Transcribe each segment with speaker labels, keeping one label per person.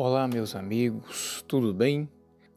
Speaker 1: Olá, meus amigos, tudo bem?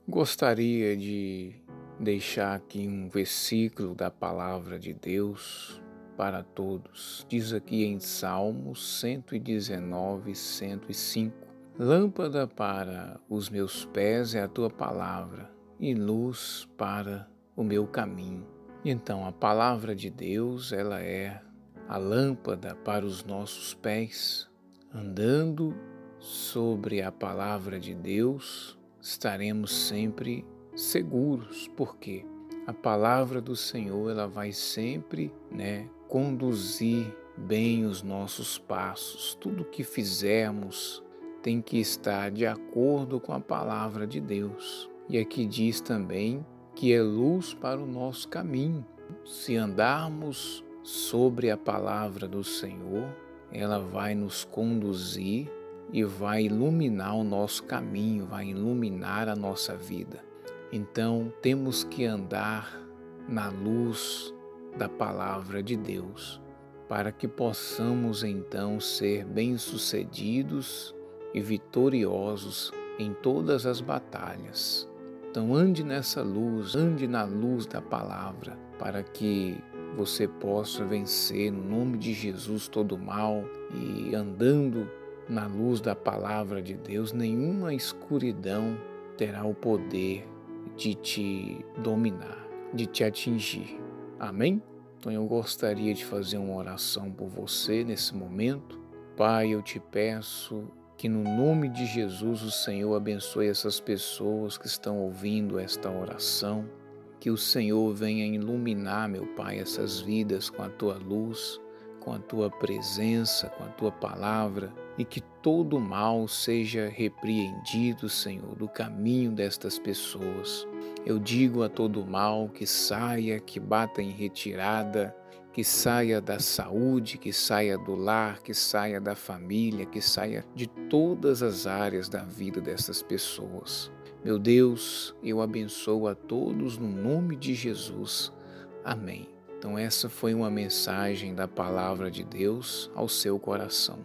Speaker 1: Gostaria de deixar aqui um versículo da palavra de Deus para todos. Diz aqui em Salmos 119, 105: Lâmpada para os meus pés é a tua palavra e luz para o meu caminho. Então, a palavra de Deus, ela é a lâmpada para os nossos pés, andando sobre a palavra de Deus, estaremos sempre seguros, porque a palavra do Senhor ela vai sempre, né, conduzir bem os nossos passos. Tudo que fizermos tem que estar de acordo com a palavra de Deus. E aqui diz também que é luz para o nosso caminho. Se andarmos sobre a palavra do Senhor, ela vai nos conduzir e vai iluminar o nosso caminho, vai iluminar a nossa vida. Então temos que andar na luz da palavra de Deus, para que possamos então ser bem-sucedidos e vitoriosos em todas as batalhas. Então ande nessa luz, ande na luz da palavra, para que você possa vencer no nome de Jesus todo mal e andando na luz da palavra de Deus, nenhuma escuridão terá o poder de te dominar, de te atingir. Amém? Então eu gostaria de fazer uma oração por você nesse momento. Pai, eu te peço que no nome de Jesus o Senhor abençoe essas pessoas que estão ouvindo esta oração. Que o Senhor venha iluminar, meu Pai, essas vidas com a tua luz com a tua presença, com a tua palavra, e que todo mal seja repreendido, Senhor, do caminho destas pessoas. Eu digo a todo mal que saia, que bata em retirada, que saia da saúde, que saia do lar, que saia da família, que saia de todas as áreas da vida dessas pessoas. Meu Deus, eu abençoo a todos no nome de Jesus. Amém. Então, essa foi uma mensagem da palavra de Deus ao seu coração.